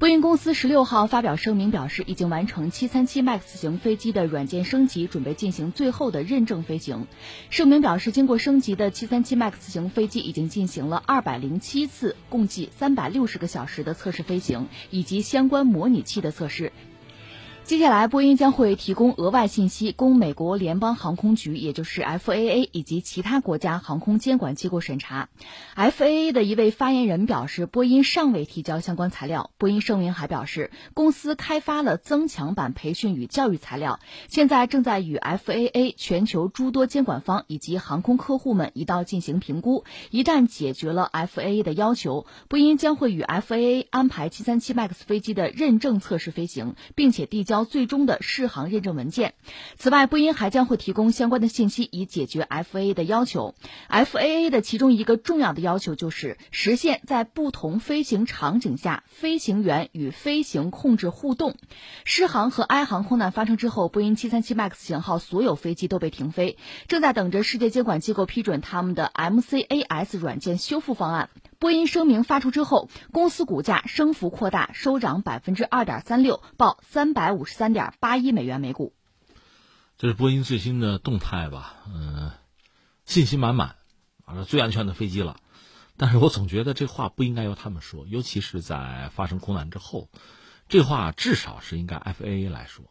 波音公司十六号发表声明表示，已经完成七三七 MAX 型飞机的软件升级，准备进行最后的认证飞行。声明表示，经过升级的七三七 MAX 型飞机已经进行了二百零七次，共计三百六十个小时的测试飞行，以及相关模拟器的测试。接下来，波音将会提供额外信息，供美国联邦航空局，也就是 FAA 以及其他国家航空监管机构审查。FAA 的一位发言人表示，波音尚未提交相关材料。波音声明还表示，公司开发了增强版培训与教育材料，现在正在与 FAA 全球诸多监管方以及航空客户们一道进行评估。一旦解决了 FAA 的要求，波音将会与 FAA 安排737 MAX 飞机的认证测试飞行，并且递交。最终的适航认证文件。此外，波音还将会提供相关的信息，以解决 FAA 的要求。FAA 的其中一个重要的要求就是实现在不同飞行场景下飞行员与飞行控制互动。失航和埃航空难发生之后，波音737 MAX 型号所有飞机都被停飞，正在等着世界监管机构批准他们的 MCAS 软件修复方案。波音声明发出之后，公司股价升幅扩大，收涨百分之二点三六，报三百五十三点八一美元每股。这是波音最新的动态吧？嗯，信心满满，啊，最安全的飞机了。但是我总觉得这话不应该由他们说，尤其是在发生空难之后，这话至少是应该 FAA 来说。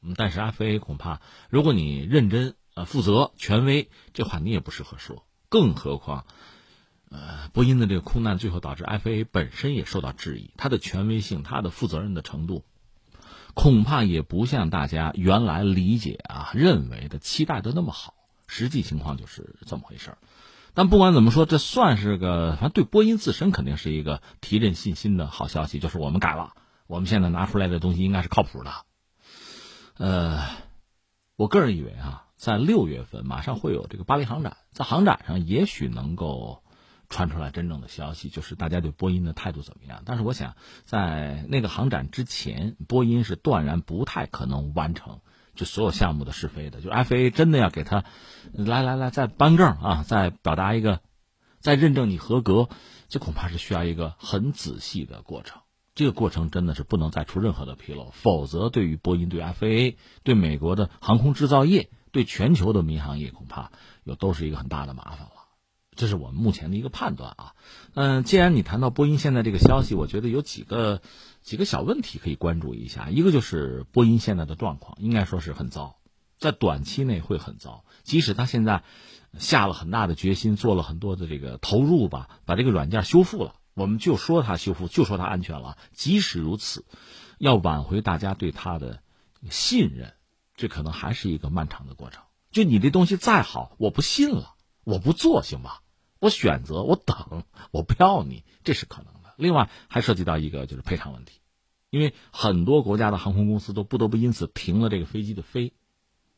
嗯，但是 FAA 恐怕，如果你认真、呃负责、权威，这话你也不适合说。更何况。呃，波音的这个空难最后导致 FAA 本身也受到质疑，它的权威性、它的负责任的程度，恐怕也不像大家原来理解啊、认为的、期待的那么好。实际情况就是这么回事儿。但不管怎么说，这算是个，反正对波音自身肯定是一个提振信心的好消息，就是我们改了，我们现在拿出来的东西应该是靠谱的。呃，我个人以为啊，在六月份马上会有这个巴黎航展，在航展上也许能够。传出来真正的消息，就是大家对波音的态度怎么样？但是我想，在那个航展之前，波音是断然不太可能完成就所有项目的试飞的。就 FAA 真的要给他来来来再颁证啊，再表达一个，再认证你合格，这恐怕是需要一个很仔细的过程。这个过程真的是不能再出任何的纰漏，否则对于波音、对 FAA、对美国的航空制造业、对全球的民航业，恐怕又都是一个很大的麻烦了。这是我们目前的一个判断啊，嗯，既然你谈到波音现在这个消息，我觉得有几个几个小问题可以关注一下。一个就是波音现在的状况应该说是很糟，在短期内会很糟。即使他现在下了很大的决心，做了很多的这个投入吧，把这个软件修复了，我们就说它修复，就说它安全了。即使如此，要挽回大家对它的信任，这可能还是一个漫长的过程。就你这东西再好，我不信了，我不做行吗？我选择，我等，我不要你，这是可能的。另外还涉及到一个就是赔偿问题，因为很多国家的航空公司都不得不因此停了这个飞机的飞，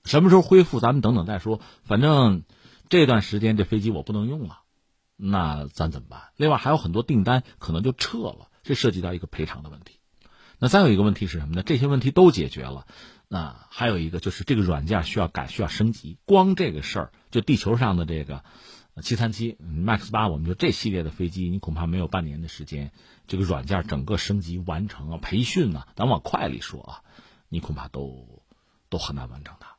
什么时候恢复咱们等等再说。反正这段时间这飞机我不能用了，那咱怎么办？另外还有很多订单可能就撤了，这涉及到一个赔偿的问题。那再有一个问题是什么呢？这些问题都解决了，那还有一个就是这个软件需要改，需要升级。光这个事儿，就地球上的这个。七三七 MAX 八，我们就这系列的飞机，你恐怕没有半年的时间，这个软件整个升级完成啊，培训啊，咱往快里说啊，你恐怕都都很难完成它。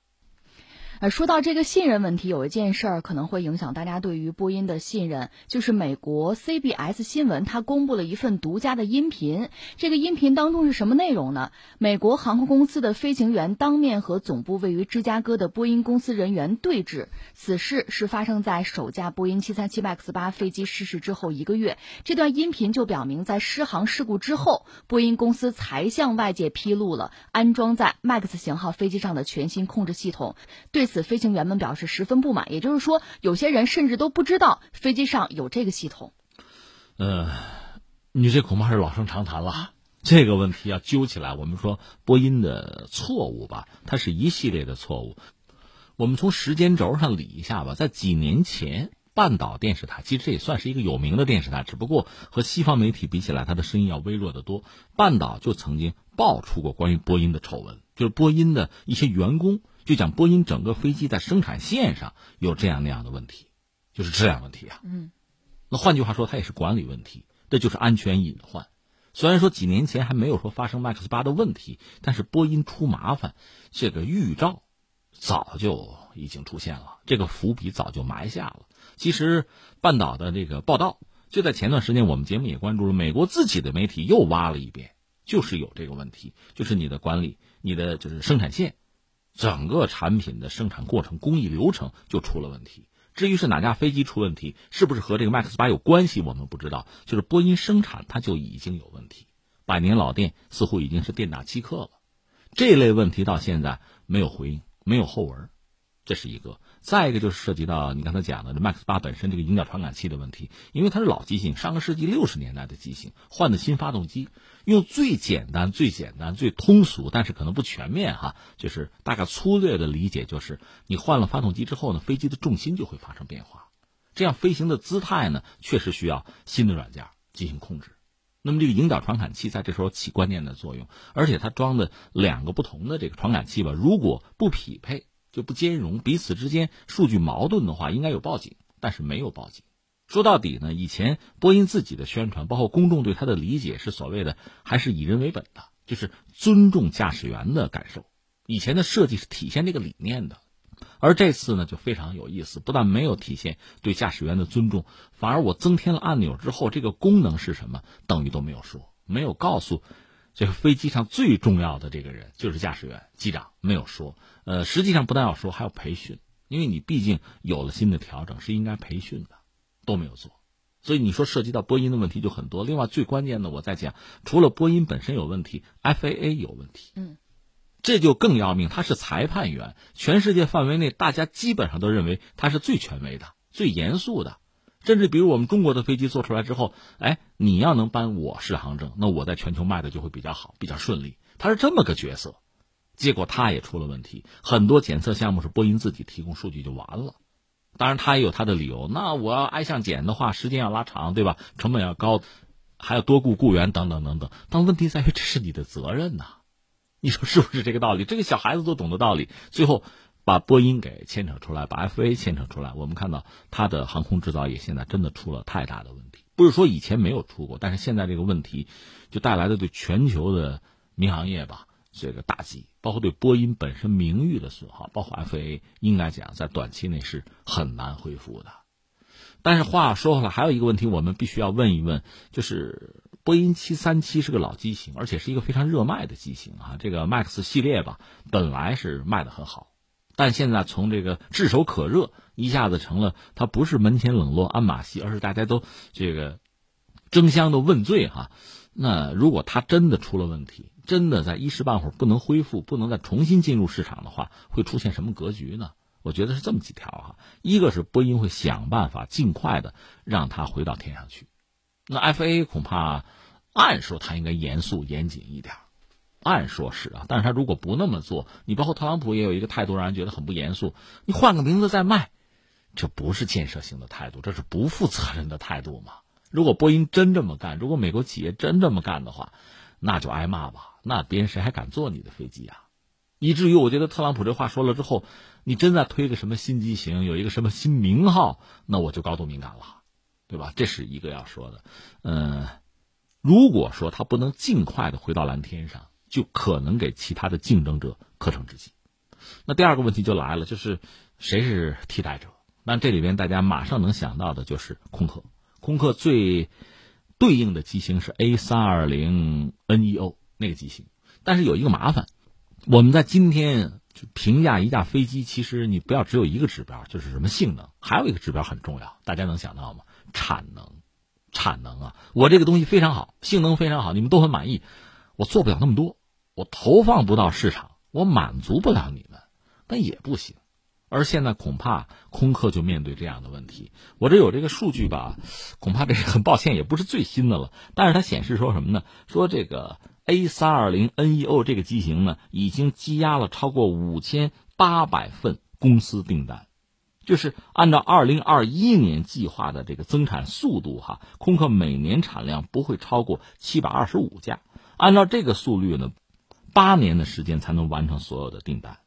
呃，说到这个信任问题，有一件事儿可能会影响大家对于波音的信任，就是美国 CBS 新闻它公布了一份独家的音频。这个音频当中是什么内容呢？美国航空公司的飞行员当面和总部位于芝加哥的波音公司人员对峙。此事是发生在首架波音737 MAX 八飞机失事之后一个月。这段音频就表明，在失航事故之后，波音公司才向外界披露了安装在 MAX 型号飞机上的全新控制系统。对。此飞行员们表示十分不满，也就是说，有些人甚至都不知道飞机上有这个系统。呃，你这恐怕是老生常谈了。这个问题要揪起来，我们说波音的错误吧，它是一系列的错误。我们从时间轴上理一下吧，在几年前，半岛电视台其实这也算是一个有名的电视台，只不过和西方媒体比起来，它的声音要微弱得多。半岛就曾经爆出过关于波音的丑闻，就是波音的一些员工。就讲波音整个飞机在生产线上有这样那样的问题，就是质量问题啊。嗯，那换句话说，它也是管理问题，这就是安全隐患。虽然说几年前还没有说发生 MAX 八的问题，但是波音出麻烦这个预兆早就已经出现了，这个伏笔早就埋下了。其实半岛的这个报道，就在前段时间，我们节目也关注了，美国自己的媒体又挖了一遍，就是有这个问题，就是你的管理，你的就是生产线，整个产品的生产过程、工艺流程就出了问题。至于是哪架飞机出问题，是不是和这个 MAX 八有关系，我们不知道。就是波音生产它就已经有问题，百年老店似乎已经是店大欺客了。这类问题到现在没有回应，没有后文，这是一个。再一个就是涉及到你刚才讲的这 MAX 八本身这个引脚传感器的问题，因为它是老机型，上个世纪六十年代的机型，换的新发动机。用最简单、最简单、最通俗，但是可能不全面哈，就是大概粗略的理解，就是你换了发动机之后呢，飞机的重心就会发生变化，这样飞行的姿态呢，确实需要新的软件进行控制。那么这个引导传感器在这时候起关键的作用，而且它装的两个不同的这个传感器吧，如果不匹配就不兼容，彼此之间数据矛盾的话，应该有报警，但是没有报警。说到底呢，以前波音自己的宣传，包括公众对它的理解，是所谓的还是以人为本的，就是尊重驾驶员的感受。以前的设计是体现这个理念的，而这次呢就非常有意思，不但没有体现对驾驶员的尊重，反而我增添了按钮之后，这个功能是什么，等于都没有说，没有告诉这个飞机上最重要的这个人就是驾驶员机长，没有说。呃，实际上不但要说，还要培训，因为你毕竟有了新的调整，是应该培训的。都没有做，所以你说涉及到波音的问题就很多。另外最关键的，我在讲，除了波音本身有问题，FAA 有问题，嗯，这就更要命。他是裁判员，全世界范围内大家基本上都认为他是最权威的、最严肃的。甚至比如我们中国的飞机做出来之后，哎，你要能颁我适航证，那我在全球卖的就会比较好、比较顺利。他是这么个角色，结果他也出了问题，很多检测项目是波音自己提供数据就完了。当然，他也有他的理由。那我要挨项检的话，时间要拉长，对吧？成本要高，还要多雇雇员，等等等等。但问题在于，这是你的责任呐，你说是不是这个道理？这个小孩子都懂得道理。最后把波音给牵扯出来，把 FA 牵扯出来，我们看到它的航空制造业现在真的出了太大的问题。不是说以前没有出过，但是现在这个问题就带来的对全球的民航业吧。这个打击，包括对波音本身名誉的损耗，包括 FA，应该讲在短期内是很难恢复的。但是话说回来，还有一个问题，我们必须要问一问，就是波音七三七是个老机型，而且是一个非常热卖的机型啊。这个 MAX 系列吧，本来是卖的很好，但现在从这个炙手可热，一下子成了它不是门前冷落鞍马稀，而是大家都这个争相的问罪哈。那如果它真的出了问题，真的在一时半会儿不能恢复，不能再重新进入市场的话，会出现什么格局呢？我觉得是这么几条哈。一个是波音会想办法尽快的让它回到天上去，那 FA 恐怕按说他应该严肃严谨一点，按说是啊。但是他如果不那么做，你包括特朗普也有一个态度让人觉得很不严肃，你换个名字再卖，这不是建设性的态度，这是不负责任的态度嘛。如果波音真这么干，如果美国企业真这么干的话，那就挨骂吧。那别人谁还敢坐你的飞机啊？以至于我觉得特朗普这话说了之后，你真在推个什么新机型，有一个什么新名号，那我就高度敏感了，对吧？这是一个要说的。嗯，如果说他不能尽快的回到蓝天上，就可能给其他的竞争者可乘之机。那第二个问题就来了，就是谁是替代者？那这里边大家马上能想到的就是空客。空客最对应的机型是 A 三二零 NEO 那个机型，但是有一个麻烦，我们在今天就评价一架飞机，其实你不要只有一个指标，就是什么性能，还有一个指标很重要，大家能想到吗？产能，产能啊！我这个东西非常好，性能非常好，你们都很满意，我做不了那么多，我投放不到市场，我满足不了你们，那也不行。而现在恐怕空客就面对这样的问题。我这有这个数据吧，恐怕这是很抱歉，也不是最新的了。但是它显示说什么呢？说这个 A 三二零 NEO 这个机型呢，已经积压了超过五千八百份公司订单，就是按照二零二一年计划的这个增产速度哈，空客每年产量不会超过七百二十五架。按照这个速率呢，八年的时间才能完成所有的订单。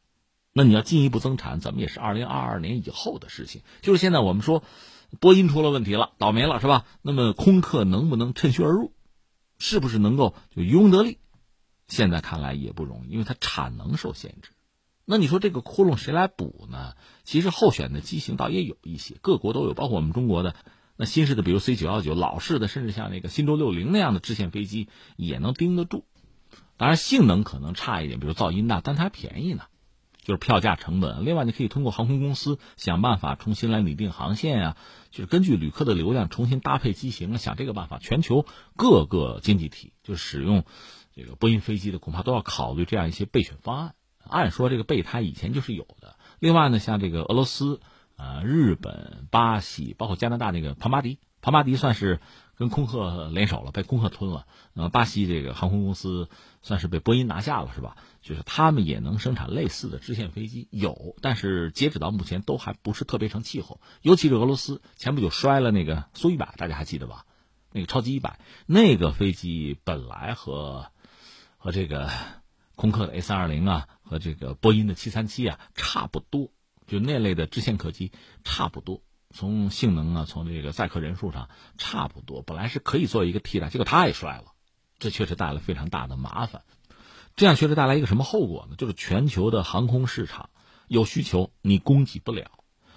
那你要进一步增产，怎么也是二零二二年以后的事情。就是现在我们说，波音出了问题了，倒霉了，是吧？那么空客能不能趁虚而入？是不是能够就渔翁得利？现在看来也不容易，因为它产能受限制。那你说这个窟窿谁来补呢？其实候选的机型倒也有一些，各国都有，包括我们中国的那新式的，比如 C 九幺九，老式的，甚至像那个新舟六零那样的支线飞机也能盯得住。当然性能可能差一点，比如噪音大，但它还便宜呢，就是票价成本。另外，你可以通过航空公司想办法重新来拟定航线啊，就是根据旅客的流量重新搭配机型啊，想这个办法。全球各个经济体就使用这个波音飞机的，恐怕都要考虑这样一些备选方案。按说这个备胎以前就是有的。另外呢，像这个俄罗斯、呃日本、巴西，包括加拿大那个庞巴迪，庞巴迪算是跟空客联手了，被空客吞了。呃，巴西这个航空公司算是被波音拿下了，是吧？就是他们也能生产类似的支线飞机，有，但是截止到目前都还不是特别成气候。尤其是俄罗斯，前不久摔了那个苏一百，大家还记得吧？那个超级一百，那个飞机本来和和这个空客的 A 三二零啊。和这个波音的七三七啊差不多，就那类的支线客机差不多，从性能啊，从这个载客人数上差不多，本来是可以做一个替代，结果它也摔了，这确实带来非常大的麻烦。这样确实带来一个什么后果呢？就是全球的航空市场有需求，你供给不了，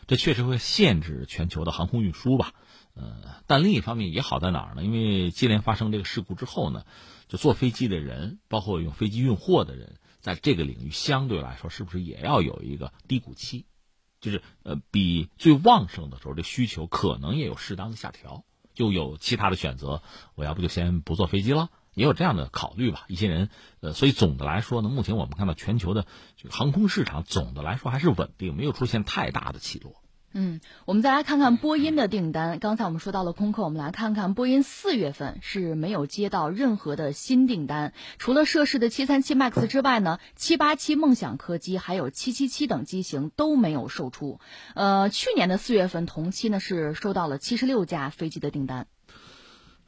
这确实会限制全球的航空运输吧。呃，但另一方面也好在哪儿呢？因为接连发生这个事故之后呢，就坐飞机的人，包括用飞机运货的人。在这个领域相对来说，是不是也要有一个低谷期？就是呃，比最旺盛的时候，这需求可能也有适当的下调，就有其他的选择。我要不就先不坐飞机了，也有这样的考虑吧。一些人，呃，所以总的来说呢，目前我们看到全球的航空市场总的来说还是稳定，没有出现太大的起落。嗯，我们再来看看波音的订单。刚才我们说到了空客，我们来看看波音四月份是没有接到任何的新订单，除了涉事的七三七 MAX 之外呢，七八七梦想客机还有七七七等机型都没有售出。呃，去年的四月份同期呢是收到了七十六架飞机的订单。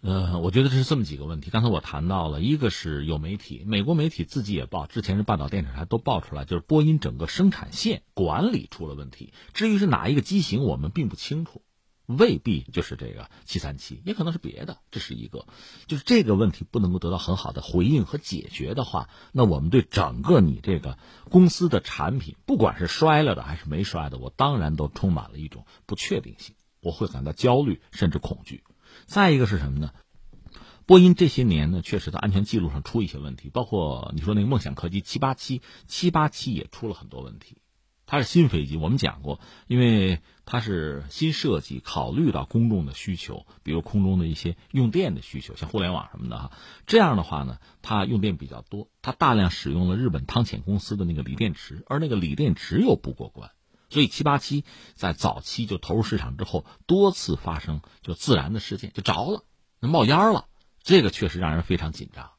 呃，我觉得这是这么几个问题。刚才我谈到了，一个是有媒体，美国媒体自己也报，之前是半岛电视台都报出来，就是波音整个生产线管理出了问题。至于是哪一个机型，我们并不清楚，未必就是这个七三七，也可能是别的。这是一个，就是这个问题不能够得到很好的回应和解决的话，那我们对整个你这个公司的产品，不管是摔了的还是没摔的，我当然都充满了一种不确定性，我会感到焦虑甚至恐惧。再一个是什么呢？波音这些年呢，确实在安全记录上出一些问题，包括你说那个梦想客机七八七，七八七也出了很多问题。它是新飞机，我们讲过，因为它是新设计，考虑到公众的需求，比如空中的一些用电的需求，像互联网什么的哈。这样的话呢，它用电比较多，它大量使用了日本汤浅公司的那个锂电池，而那个锂电池又不过关。所以七八七在早期就投入市场之后，多次发生就自燃的事件，就着了，那冒烟了，这个确实让人非常紧张。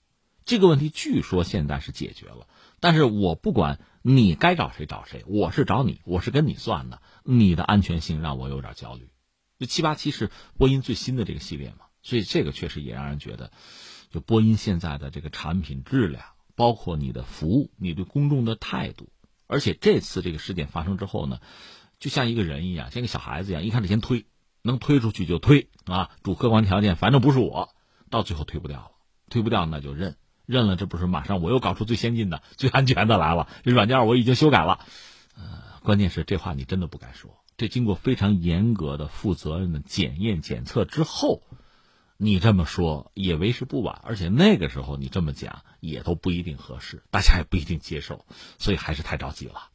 这个问题据说现在是解决了，但是我不管你该找谁找谁，我是找你，我是跟你算的，你的安全性让我有点焦虑。就七八七是波音最新的这个系列嘛，所以这个确实也让人觉得，就波音现在的这个产品质量，包括你的服务，你对公众的态度。而且这次这个事件发生之后呢，就像一个人一样，像个小孩子一样，一开始先推，能推出去就推啊，主客观条件反正不是我，到最后推不掉了，推不掉那就认，认了这不是马上我又搞出最先进的、最安全的来了，这软件我已经修改了，呃，关键是这话你真的不敢说，这经过非常严格的、负责任的检验检测之后，你这么说也为时不晚，而且那个时候你这么讲也都不一定合适，大家也不一定接受，所以还是太着急了。